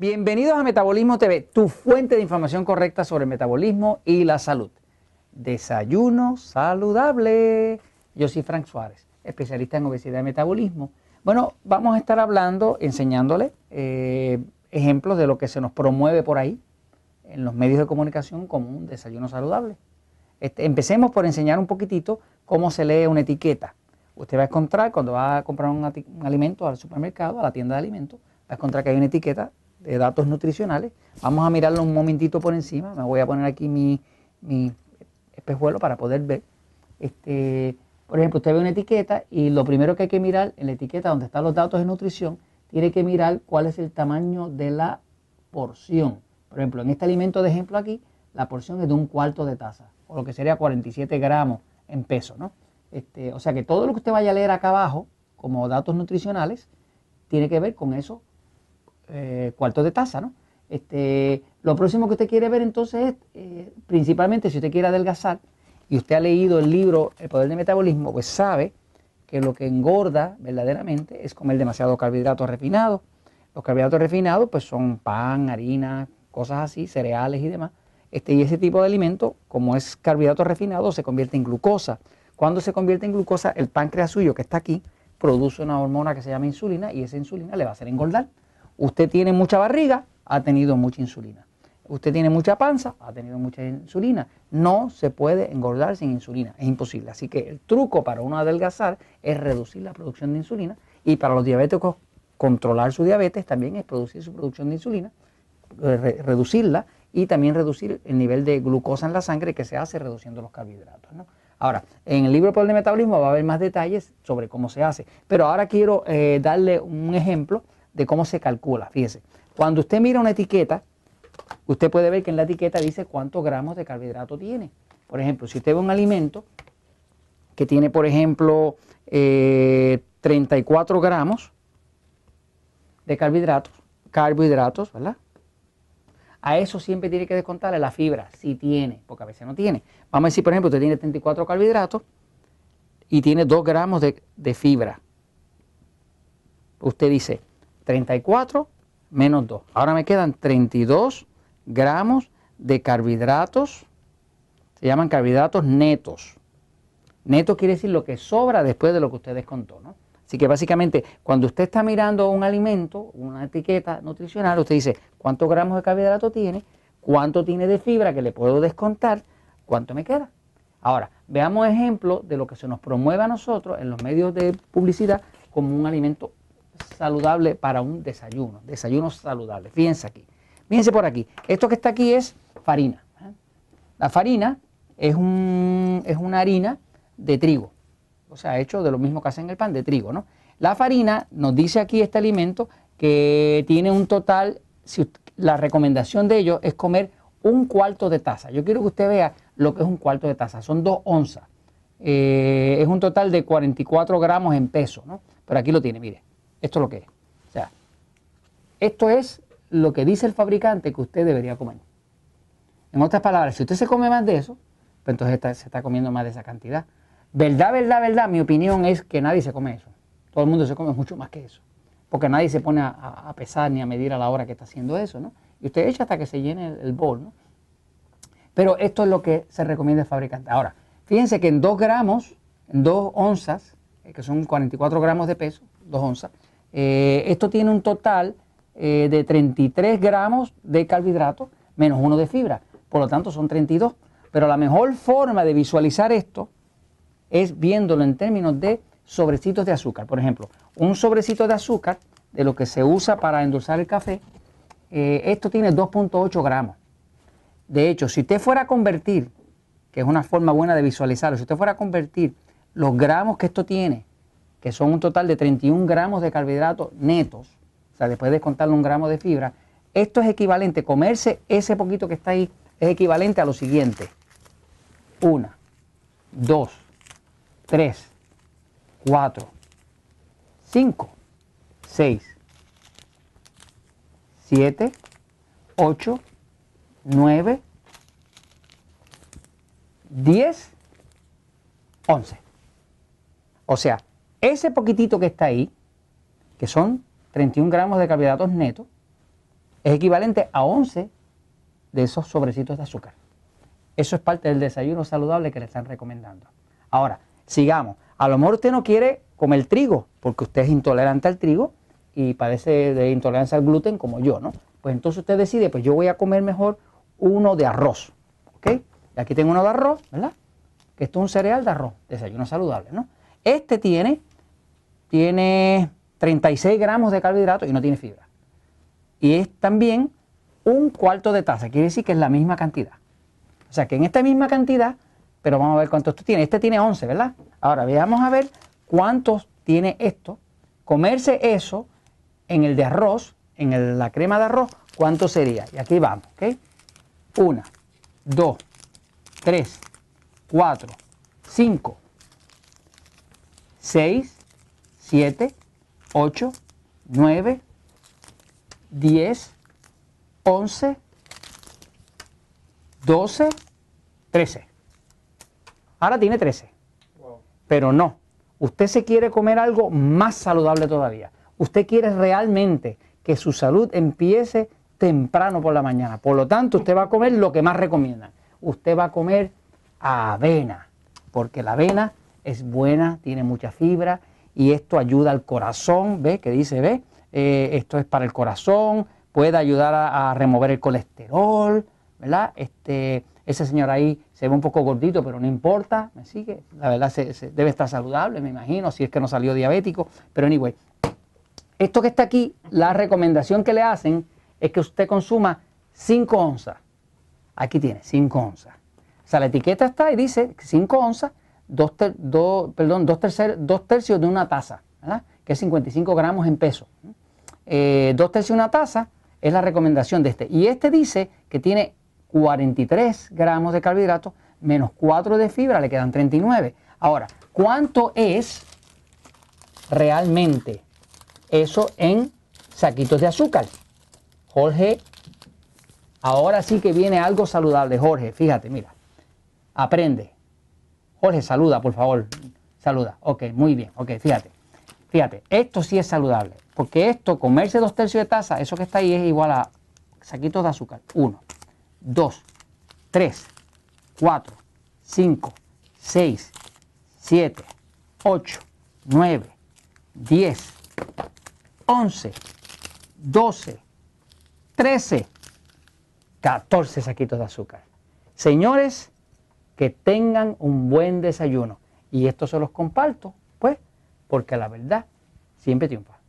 Bienvenidos a Metabolismo TV, tu fuente de información correcta sobre metabolismo y la salud. Desayuno saludable. Yo soy Frank Suárez, especialista en obesidad y metabolismo. Bueno, vamos a estar hablando, enseñándole eh, ejemplos de lo que se nos promueve por ahí en los medios de comunicación como un desayuno saludable. Este, empecemos por enseñar un poquitito cómo se lee una etiqueta. Usted va a encontrar cuando va a comprar un, alimento al supermercado, a la tienda de alimentos, va a encontrar que hay una etiqueta de datos nutricionales. Vamos a mirarlo un momentito por encima. Me voy a poner aquí mi, espejuelo para poder ver. Este, por ejemplo, usted ve una etiqueta y lo primero que hay que mirar en la etiqueta donde están los datos de nutrición, tiene que mirar cuál es el tamaño de la porción. Por ejemplo, en este alimento de ejemplo aquí, la porción es de un cuarto de taza, o lo que sería 47 gramos en peso, ¿no? Este, o sea que todo lo que usted vaya a leer acá abajo, como datos nutricionales, tiene que ver con eso eh, cuartos de taza, ¿no? Este, lo próximo que usted quiere ver entonces es, eh, principalmente si usted quiere adelgazar y usted ha leído el libro El Poder del Metabolismo, pues sabe que lo que engorda verdaderamente es comer demasiado carbohidratos refinados. Los carbohidratos refinados pues son pan, harina, cosas así, cereales y demás. Este, y ese tipo de alimento, como es carbohidrato refinado, se convierte en glucosa. Cuando se convierte en glucosa, el páncreas suyo que está aquí produce una hormona que se llama insulina y esa insulina le va a hacer engordar. Usted tiene mucha barriga, ha tenido mucha insulina. Usted tiene mucha panza, ha tenido mucha insulina. No se puede engordar sin insulina, es imposible. Así que el truco para uno adelgazar es reducir la producción de insulina y para los diabéticos controlar su diabetes también es producir su producción de insulina, eh, reducirla y también reducir el nivel de glucosa en la sangre que se hace reduciendo los carbohidratos. Ahora, en el libro Poder de Metabolismo va a haber más detalles sobre cómo se hace, pero ahora quiero eh, darle un ejemplo de cómo se calcula. Fíjese, cuando usted mira una etiqueta, usted puede ver que en la etiqueta dice cuántos gramos de carbohidrato tiene. Por ejemplo, si usted ve un alimento que tiene, por ejemplo, 34 eh, gramos de carbohidratos, carbohidratos, ¿verdad? A eso siempre tiene que descontarle la fibra, si tiene, porque a veces no tiene. Vamos a decir, por ejemplo, usted tiene 34 carbohidratos y tiene 2 gramos de, de fibra. Usted dice, 34 menos 2. Ahora me quedan 32 gramos de carbohidratos. Se llaman carbohidratos netos. Neto quiere decir lo que sobra después de lo que usted descontó. ¿no? Así que básicamente cuando usted está mirando un alimento, una etiqueta nutricional, usted dice cuántos gramos de carbohidrato tiene, cuánto tiene de fibra que le puedo descontar, cuánto me queda. Ahora, veamos ejemplos de lo que se nos promueve a nosotros en los medios de publicidad como un alimento saludable para un desayuno, desayuno saludable. Fíjense aquí, fíjense por aquí, esto que está aquí es farina. ¿eh? La farina es, un, es una harina de trigo, o sea, hecho de lo mismo que hacen el pan de trigo, ¿no? La farina, nos dice aquí este alimento, que tiene un total, si, la recomendación de ellos es comer un cuarto de taza. Yo quiero que usted vea lo que es un cuarto de taza, son dos onzas. Eh, es un total de 44 gramos en peso, ¿no? Pero aquí lo tiene, mire. Esto es lo que es. O sea, esto es lo que dice el fabricante que usted debería comer. En otras palabras, si usted se come más de eso, pues entonces se está comiendo más de esa cantidad. Verdad, verdad, verdad, mi opinión es que nadie se come eso. Todo el mundo se come mucho más que eso. Porque nadie se pone a, pesar ni a medir a la hora que está haciendo eso, ¿no? Y usted echa hasta que se llene el, el bol, ¿no? Pero esto es lo que se recomienda el fabricante. Ahora, fíjense que en 2 gramos, en 2 onzas, eh, que son 44 gramos de peso, 2 onzas, eh, esto tiene un total eh, de 33 gramos de carbohidratos menos uno de fibra. Por lo tanto, son 32. Pero la mejor forma de visualizar esto es viéndolo en términos de sobrecitos de azúcar. Por ejemplo, un sobrecito de azúcar, de lo que se usa para endulzar el café, eh, esto tiene 2.8 gramos. De hecho, si usted fuera a convertir, que es una forma buena de visualizarlo, si usted fuera a convertir los gramos que esto tiene que son un total de 31 gramos de carbohidratos netos, o sea, después de contarle un gramo de fibra, esto es equivalente, comerse ese poquito que está ahí, es equivalente a lo siguiente. Una, dos, tres, cuatro, cinco, seis, siete, ocho, nueve, diez, once. O sea, ese poquitito que está ahí, que son 31 gramos de carbohidratos netos, es equivalente a 11 de esos sobrecitos de azúcar. Eso es parte del desayuno saludable que le están recomendando. Ahora, sigamos. A lo mejor usted no quiere comer trigo porque usted es intolerante al trigo y padece de intolerancia al gluten como yo, ¿no? Pues entonces usted decide, pues yo voy a comer mejor uno de arroz, ¿ok? Y aquí tengo uno de arroz, ¿verdad? Que esto es un cereal de arroz, desayuno saludable, ¿no? Este tiene, tiene 36 gramos de carbohidratos y no tiene fibra. Y es también un cuarto de taza, quiere decir que es la misma cantidad. O sea que en esta misma cantidad, pero vamos a ver cuántos esto tiene. Este tiene 11, ¿verdad? Ahora veamos a ver cuántos tiene esto. Comerse eso en el de arroz, en la crema de arroz, ¿cuánto sería? Y aquí vamos, ¿ok? Una, dos, tres, cuatro, cinco, seis, siete, ocho, nueve, diez, once, doce, trece. Ahora tiene trece. Pero no, usted se quiere comer algo más saludable todavía. Usted quiere realmente que su salud empiece temprano por la mañana. Por lo tanto, usted va a comer lo que más recomiendan. Usted va a comer avena, porque la avena es buena, tiene mucha fibra y esto ayuda al corazón, ¿ve? Que dice, ¿ve? Eh, esto es para el corazón, puede ayudar a, remover el colesterol, ¿verdad? Este, ese señor ahí se ve un poco gordito, pero no importa, ¿me sigue? La verdad se, debe estar saludable, me imagino, si es que no salió diabético, pero anyway, esto que está aquí, la recomendación que le hacen es que usted consuma 5 onzas. Aquí tiene 5 onzas. O sea, la etiqueta está y dice 5 onzas, 2 perdón, dos, tercios de una taza, ¿verdad? que es 55 gramos en peso. 2 eh, tercios de una taza es la recomendación de este. Y este dice que tiene 43 gramos de carbohidratos menos 4 de fibra, le quedan 39. Ahora, ¿cuánto es realmente eso en saquitos de azúcar. Jorge, ahora sí que viene algo saludable. Jorge, fíjate, mira, aprende. Jorge, saluda, por favor. Saluda. Ok, muy bien. Ok, fíjate. Fíjate, esto sí es saludable. Porque esto, comerse dos tercios de taza, eso que está ahí es igual a saquitos de azúcar. Uno, dos, tres, cuatro, cinco, seis, siete, ocho, nueve, diez, 11, 12, 13, 14 saquitos de azúcar. Señores, que tengan un buen desayuno. Y esto se los comparto, pues, porque la verdad siempre triunfa.